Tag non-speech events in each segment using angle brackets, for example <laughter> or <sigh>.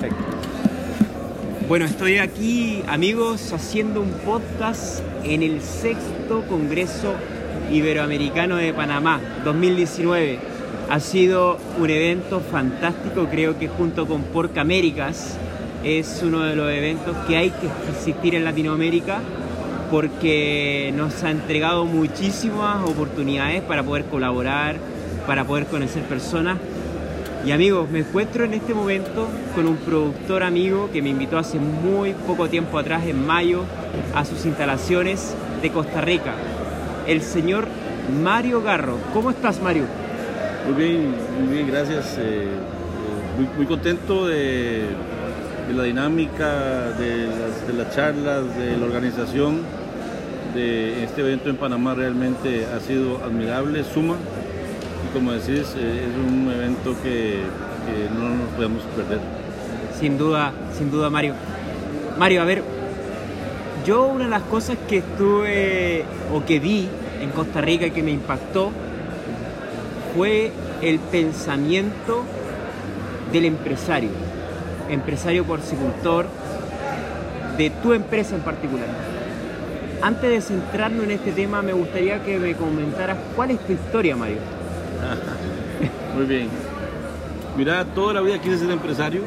Perfecto. Bueno, estoy aquí, amigos, haciendo un podcast en el sexto Congreso Iberoamericano de Panamá 2019. Ha sido un evento fantástico, creo que junto con Porca Américas es uno de los eventos que hay que asistir en Latinoamérica porque nos ha entregado muchísimas oportunidades para poder colaborar, para poder conocer personas. Y amigos, me encuentro en este momento con un productor amigo que me invitó hace muy poco tiempo atrás, en mayo, a sus instalaciones de Costa Rica, el señor Mario Garro. ¿Cómo estás, Mario? Muy bien, muy bien, gracias. Eh, eh, muy, contento de, de, la dinámica, de las, de las charlas, de la organización de este evento en Panamá realmente ha sido admirable, suma como decís, eh, es un evento que, no nos podemos perder. Sin duda, sin duda, Mario. Mario, a ver, yo una de las cosas que estuve o que vi en Costa Rica y que me impactó fue el pensamiento del empresario, empresario porcicultor, de tu empresa en particular. Antes de centrarnos en este tema, me gustaría que me comentaras cuál es tu historia, Mario. <laughs> Muy bien. Mira, toda la vida quise ser empresario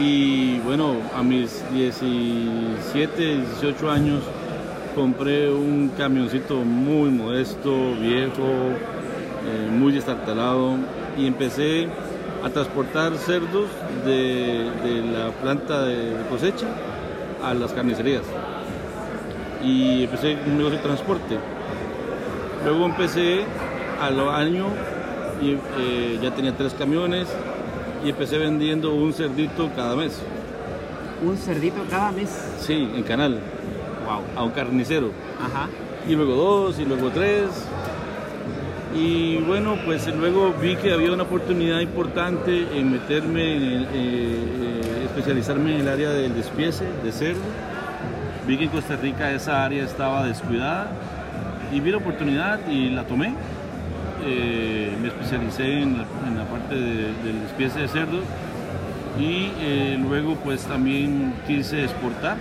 y bueno, a mis 17, 18 años compré un camioncito muy modesto, viejo, eh, muy destartalado y empecé a transportar cerdos de, de la planta de cosecha a las carnicerías y empecé un negocio de transporte. Luego empecé a los años y eh, ya tenía tres camiones y empecé vendiendo un cerdito cada mes. ¿Un cerdito cada mes? Sí, en canal. Wow. A un carnicero. Ajá. Y luego dos, y luego tres. Y bueno, pues luego vi que había una oportunidad importante en meterme, en el, eh, eh, especializarme en el área del despiece de cerdo. Vi que en Costa Rica esa área estaba descuidada y vi la oportunidad y la tomé eh, me especialicé en la, en la parte de, del despiece de cerdo y eh, luego pues también quise exportar.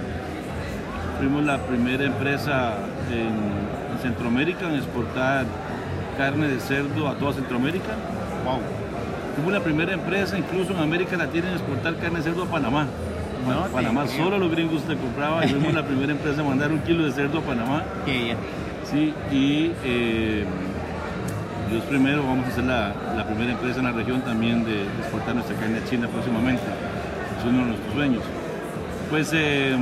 Fuimos la primera empresa en, en, Centroamérica en exportar carne de cerdo a toda Centroamérica. Wow. Fuimos la primera empresa incluso en América Latina en exportar carne de cerdo a Panamá. Bueno, Panamá sí, solo los gringos te compraban y fuimos la <laughs> primera empresa en mandar un kilo de cerdo a Panamá. Sí, y eh, Dios primero, vamos a ser la, la, primera empresa en la región también de exportar nuestra carne a China próximamente. Es uno de nuestros sueños. Pues eh,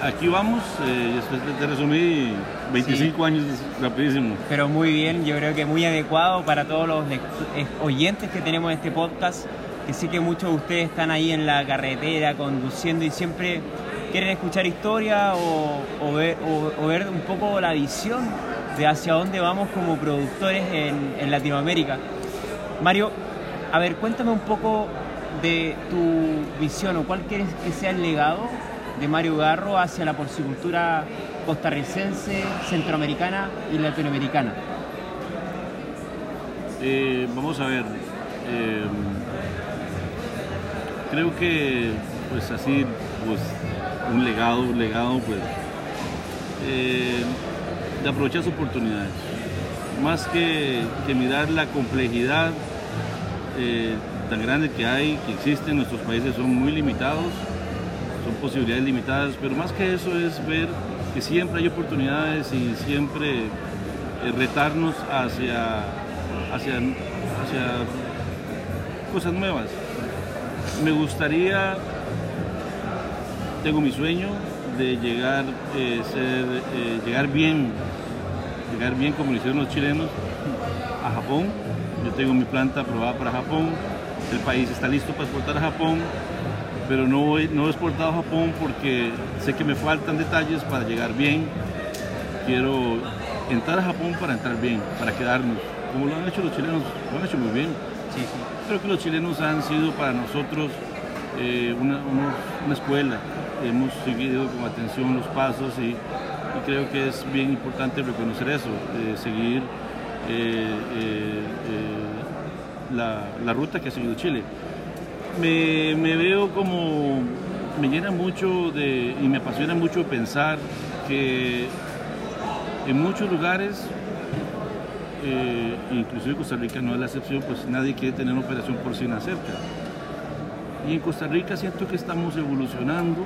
aquí vamos, eh, te resumí 25 sí. años rapidísimo. Pero muy bien, yo creo que muy adecuado para todos los oyentes que tenemos en este podcast, que sé que muchos de ustedes están ahí en la carretera conduciendo y siempre quieren escuchar historia o, o, ver, o, o ver un poco la visión de hacia dónde vamos como productores en, Latinoamérica. Mario, a ver, cuéntame un poco de tu visión o cuál quieres que sea el legado de Mario Garro hacia la porcicultura costarricense, centroamericana y latinoamericana. Eh, vamos a ver, eh, creo que pues así, pues un legado, un legado, pues... Eh, de aprovechar sus oportunidades. Más que, mirar la complejidad eh, tan grande que hay, que existe en nuestros países, son muy limitados, son posibilidades limitadas, pero más que eso es ver que siempre hay oportunidades y siempre eh, retarnos hacia, hacia, hacia cosas nuevas. Me gustaría, tengo mi sueño, de llegar, eh, ser, eh, llegar bien, llegar bien como lo hicieron los chilenos a Japón. Yo tengo mi planta aprobada para Japón, el país está listo para exportar a Japón, pero no, voy, no he exportado a Japón porque sé que me faltan detalles para llegar bien. Quiero entrar a Japón para entrar bien, para quedarnos, como lo han hecho los chilenos, lo han hecho muy bien. Sí, sí. Creo que los chilenos han sido para nosotros eh, una, una, una escuela, hemos seguido con atención los pasos y, creo que es bien importante reconocer eso, eh, seguir eh, eh, la, ruta que ha seguido Chile. me, me veo como, me llena mucho de, y me apasiona mucho pensar que en muchos lugares, eh, inclusive Costa Rica no es la excepción, pues nadie quiere tener una operación porcina cerca. Y en Costa Rica siento que estamos evolucionando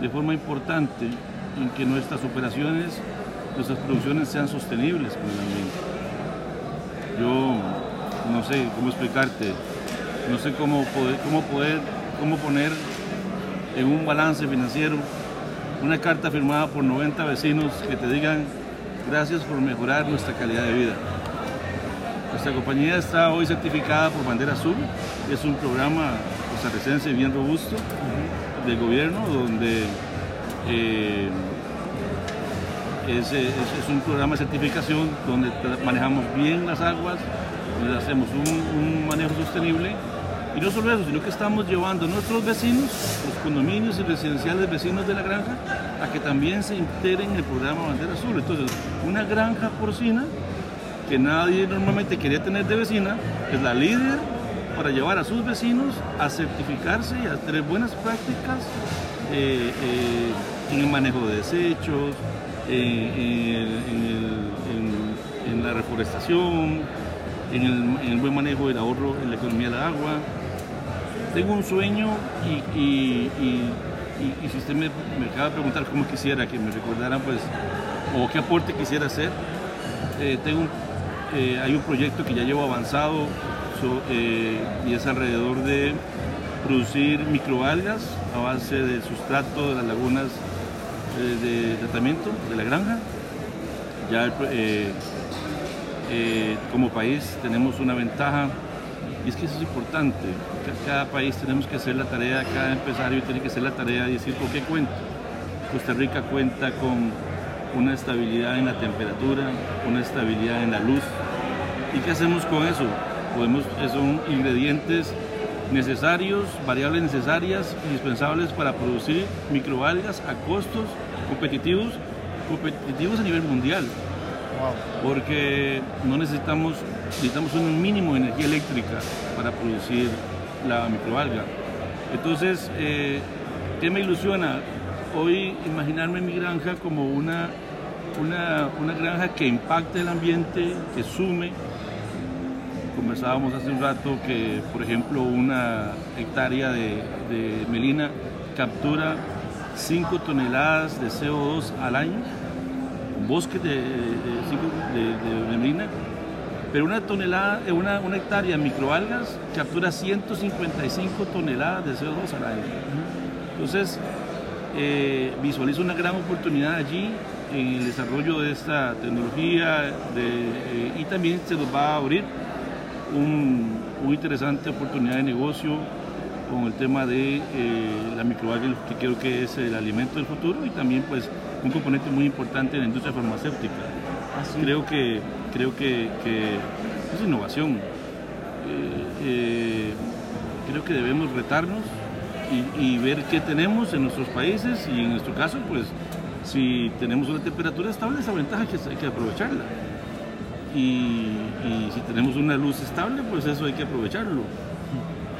de forma importante en que nuestras operaciones, nuestras producciones sean sostenibles con el ambiente. Yo no sé cómo explicarte, no sé cómo cómo poder, cómo poner en un balance financiero una carta firmada por 90 vecinos que te digan gracias por mejorar nuestra calidad de vida. Nuestra compañía está hoy certificada por Bandera Azul, es un programa costarricense bien robusto del gobierno donde eh, es, un programa de certificación donde manejamos bien las aguas, donde hacemos un manejo sostenible y no solo eso, sino que estamos llevando a nuestros vecinos, los condominios y residenciales vecinos de la granja, a que también se integren en el programa Bandera Azul. Entonces, una granja porcina que nadie normalmente quería tener de vecina, es la líder para llevar a sus vecinos a certificarse y a tener buenas prácticas eh, eh, en el manejo de desechos, en, la reforestación, en el, en el, buen manejo del ahorro en la economía del agua, tengo un sueño y, si usted me, acaba de preguntar cómo quisiera que me recordaran, pues, o qué aporte quisiera hacer, eh, tengo hay un proyecto que ya llevo avanzado eh, y es alrededor de producir microalgas a base del sustrato de las lagunas de tratamiento de la granja. Ya como país tenemos una ventaja y es que eso es importante. Cada país tenemos que hacer la tarea, cada empresario tiene que hacer la tarea y decir por qué cuenta. Costa Rica cuenta con una estabilidad en la temperatura, una estabilidad en la luz. ¿Y qué hacemos con eso? Podemos, son ingredientes necesarios, variables necesarias, indispensables para producir microalgas a costos competitivos, competitivos a nivel mundial. Porque no necesitamos, necesitamos un mínimo de energía eléctrica para producir la microalga. Entonces, eh, ¿qué me ilusiona? Hoy imaginarme mi granja como una, una, granja que impacte el ambiente, que sume. Conversábamos hace un rato que, por ejemplo, una hectárea de, de melina captura 5 toneladas de CO2 al año bosque de, de, de, pero una tonelada, eh, una, una hectárea de microalgas captura 155 toneladas de CO2 al año. Entonces, eh, visualizo una gran oportunidad allí en el desarrollo de esta tecnología eh, y también se nos va a abrir una interesante oportunidad de negocio con el tema de la microalga, que creo que es el alimento del futuro y también pues un componente muy importante en la industria farmacéutica. Ah, creo que, creo que, es innovación. Eh, eh, creo que debemos retarnos y, ver qué tenemos en nuestros países y en nuestro caso, pues si tenemos una temperatura estable, esa ventaja que hay que aprovecharla. Y, si tenemos una luz estable, pues eso hay que aprovecharlo.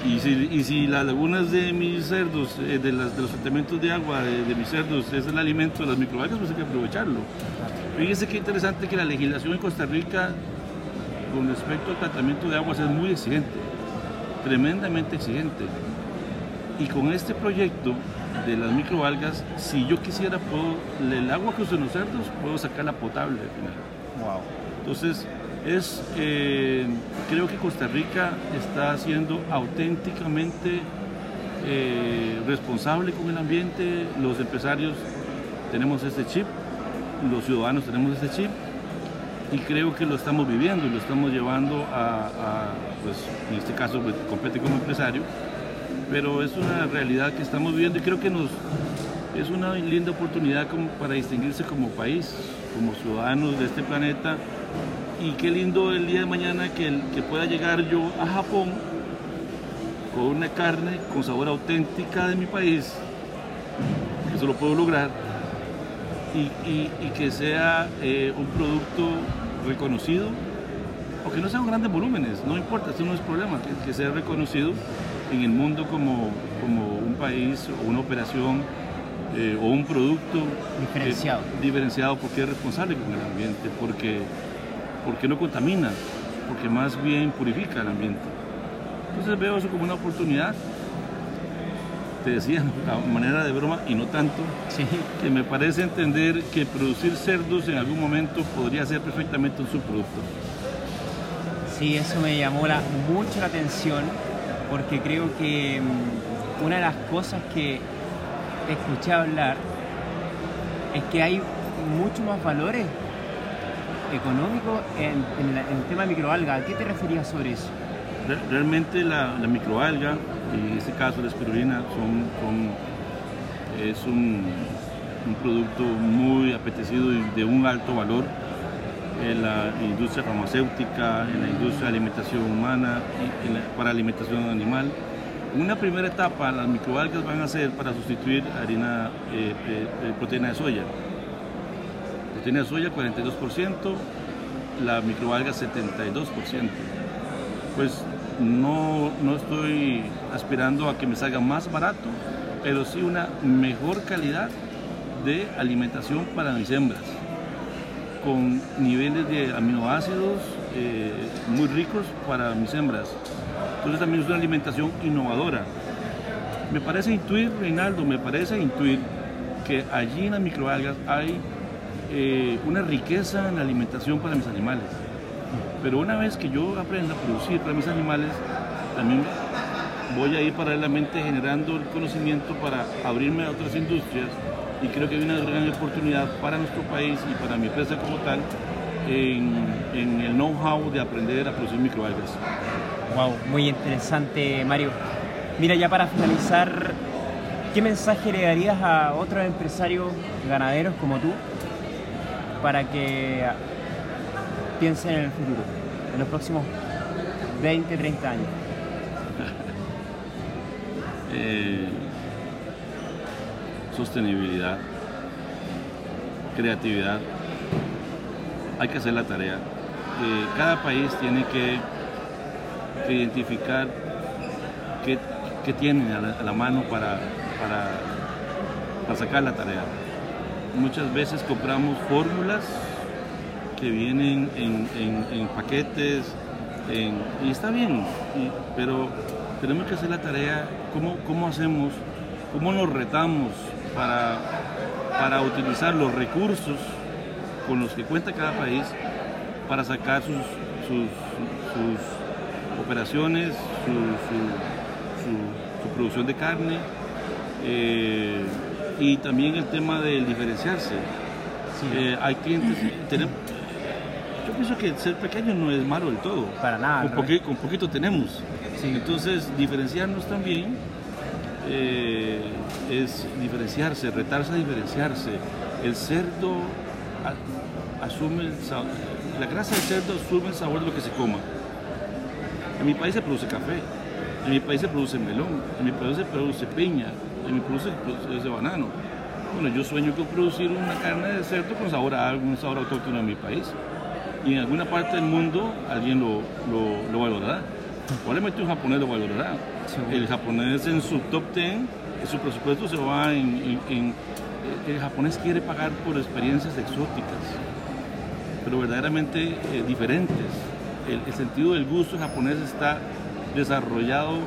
Y si, las lagunas de mis cerdos, eh, de, los tratamientos de agua de, mis cerdos es el alimento de las microalgas, pues hay que aprovecharlo. Fíjense qué interesante que la legislación en Costa Rica con respecto al tratamiento de aguas es muy exigente, tremendamente exigente. Y con este proyecto de las microalgas, si yo quisiera, el agua que uso los cerdos, puedo sacarla potable al final. Wow. Entonces, es, eh, creo que Costa Rica está siendo auténticamente eh, responsable con el ambiente, los empresarios tenemos este chip, los ciudadanos tenemos este chip y creo que lo estamos viviendo lo estamos llevando a, pues en este caso pues, compete como empresario, pero es una realidad que estamos viviendo y creo que nos es una linda oportunidad como para distinguirse como país, como ciudadanos de este planeta y qué lindo el día de mañana que, que pueda llegar yo a Japón con una carne con sabor auténtica de mi país, que eso lo puedo lograr, y, que sea eh, un producto reconocido, o que no sean grandes volúmenes, no importa, eso no es problema, que, sea reconocido en el mundo como, como un país o una operación eh, o un producto diferenciado. diferenciado porque es responsable con el ambiente, porque, porque no contamina, porque más bien purifica el ambiente. Entonces veo eso como una oportunidad. Te decía, a manera de broma y no tanto, que me parece entender que producir cerdos en algún momento podría ser perfectamente un subproducto. Sí, eso me llamó la, mucho la atención porque creo que mm, una de las cosas que escuché hablar es que hay muchos más valores económicos en, el tema de microalga. ¿A qué te referías sobre eso? Realmente la, microalga en este caso la espirulina es un, producto muy apetecido y de un alto valor en la industria farmacéutica, en la industria de alimentación humana, y para alimentación animal. Una primera etapa, las microalgas van a ser para sustituir harina, eh, eh, proteína de soya. Proteína soya 42%, la microalga 72%. Pues no, no estoy aspirando a que me salga más barato, pero sí una mejor calidad de alimentación para mis hembras, con niveles de aminoácidos eh, muy ricos para mis hembras. Entonces también es una alimentación innovadora. Me parece intuir, Reinaldo, me parece intuir que allí en las microalgas hay eh, una riqueza en la alimentación para mis animales. Pero una vez que yo aprenda a producir para mis animales, también voy a ir paralelamente generando el conocimiento para abrirme a otras industrias y creo que hay una gran oportunidad para nuestro país y para mi empresa como tal en, el know-how de aprender a producir microalgas. Wow, muy interesante Mario. Mira, ya para finalizar, ¿qué mensaje le darías a otros empresarios ganaderos como tú para que piensen en el futuro, en los próximos 20, 30 años? <laughs> Eh, sostenibilidad, creatividad. Hay que hacer la tarea. Eh, cada país tiene que, identificar qué, qué tienen a la, mano para sacar la tarea. Muchas veces compramos fórmulas que vienen en, paquetes, y está bien, pero tenemos que hacer la tarea, ¿cómo, cómo hacemos, cómo nos retamos para, para utilizar los recursos con los que cuenta cada país para sacar sus, sus, operaciones, su, producción de carne eh, y también el tema del diferenciarse. Eh, hay clientes, tenemos, yo pienso que ser pequeño no es malo del todo. Para nada. Con, con poquito tenemos. Entonces, diferenciarnos también eh, es diferenciarse, retarse a diferenciarse. El cerdo asume la grasa del cerdo asume el sabor de lo que se coma. En mi país se produce café, en mi país se produce melón, en mi país se produce piña, en mi país se produce banano. Bueno, yo sueño con producir una carne de cerdo con sabor a algún sabor autóctono en mi país y en alguna parte del mundo alguien lo, lo, valorará. Probablemente un japonés lo valorará. El japonés en su top 10, en su presupuesto se va en, El japonés quiere pagar por experiencias exóticas, pero verdaderamente eh, diferentes. El, sentido del gusto japonés está desarrollado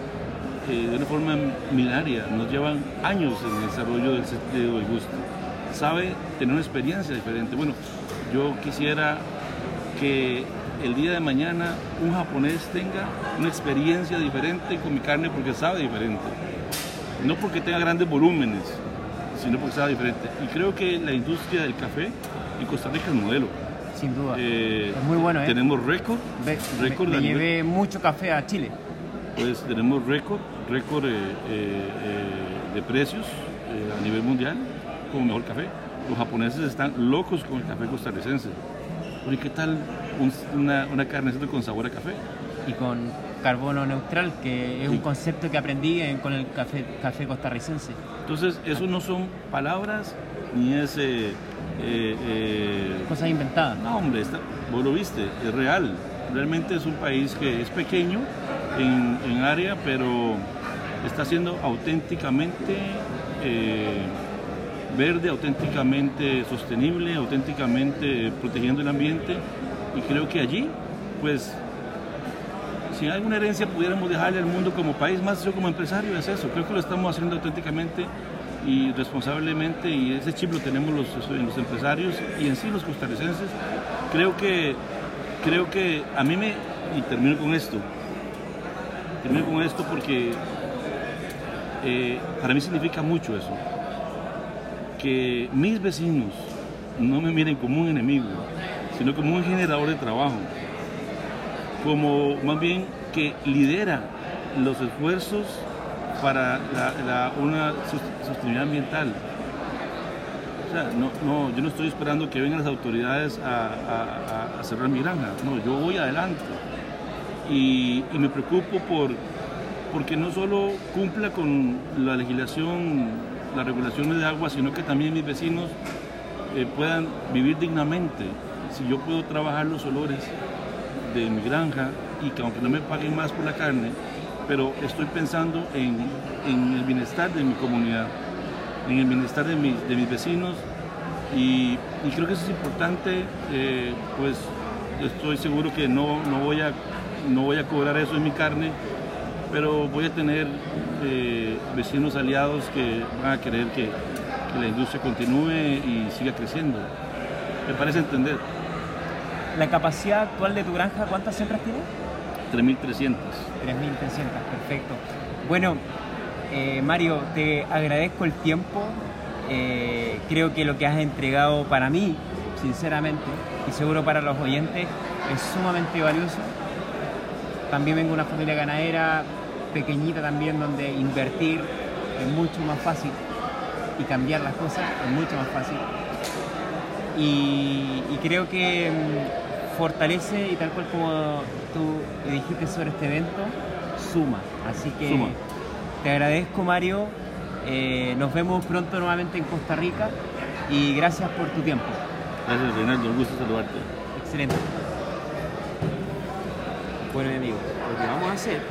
eh, de una forma milenaria. Nos llevan años en el desarrollo del sentido del gusto. Sabe tener una experiencia diferente. Bueno, yo quisiera que el día de mañana un japonés tenga una experiencia diferente con mi carne porque sabe diferente. No porque tenga grandes volúmenes, sino porque sabe diferente. Y creo que la industria del café en Costa Rica es modelo. Sin duda. Eh, es muy bueno, ¿eh? Tenemos récord. récord me, llevé mucho café a Chile. Pues tenemos récord, récord eh, eh, de precios a nivel mundial como mejor café. Los japoneses están locos con el café costarricense. ¿y qué tal una, una carne con sabor a café? Y con carbono neutral, que es un concepto que aprendí con el café, café costarricense. Entonces, eso no son palabras ni es... Eh, eh, eh, Cosas inventadas. No, hombre, vos lo viste, es real. Realmente es un país que es pequeño en, área, pero está siendo auténticamente eh, verde, auténticamente sostenible, auténticamente protegiendo el ambiente y creo que allí, pues, si alguna herencia pudiéramos dejarle al mundo como país, más yo como empresario, es eso. Creo que lo estamos haciendo auténticamente y responsablemente y ese chip lo tenemos los, los empresarios y en sí los costarricenses. Creo que, creo que a mí me, y termino con esto, termino con esto porque eh, para mí significa mucho eso, que mis vecinos no me miren como un enemigo, sino como un generador de trabajo, como más bien que lidera los esfuerzos para una sostenibilidad ambiental. No, no, yo no estoy esperando que vengan las autoridades a, cerrar mi granja, no, yo voy adelante. Y, me preocupo por, porque no solo cumpla con la legislación, las regulaciones de agua, sino que también mis vecinos eh, puedan vivir dignamente. Si yo puedo trabajar los olores de mi granja y que aunque no me paguen más por la carne, pero estoy pensando en, el bienestar de mi comunidad, en el bienestar de, de mis vecinos y, creo que eso es importante, eh, pues estoy seguro que no, no, voy a, no voy a cobrar eso en mi carne, pero voy a tener eh, vecinos aliados que van a querer que, que la industria continúe y siga creciendo. Me parece entender. ¿La capacidad actual de tu granja cuántas hembras tiene? 3.300. 3.300, perfecto. Bueno, eh, Mario, te agradezco el tiempo. Eh, creo que lo que has entregado para mí, sinceramente, y seguro para los oyentes, es sumamente valioso. También vengo de una familia ganadera pequeñita también, donde invertir es mucho más fácil y cambiar las cosas es mucho más fácil. Y, y creo que mm, fortalece y tal cual como tú dijiste sobre este evento, suma. Así que te agradezco Mario, eh, nos vemos pronto nuevamente en Costa Rica y gracias por tu tiempo. Gracias Reinaldo, un gusto saludarte. Excelente. Bueno mi amigo, lo que vamos a hacer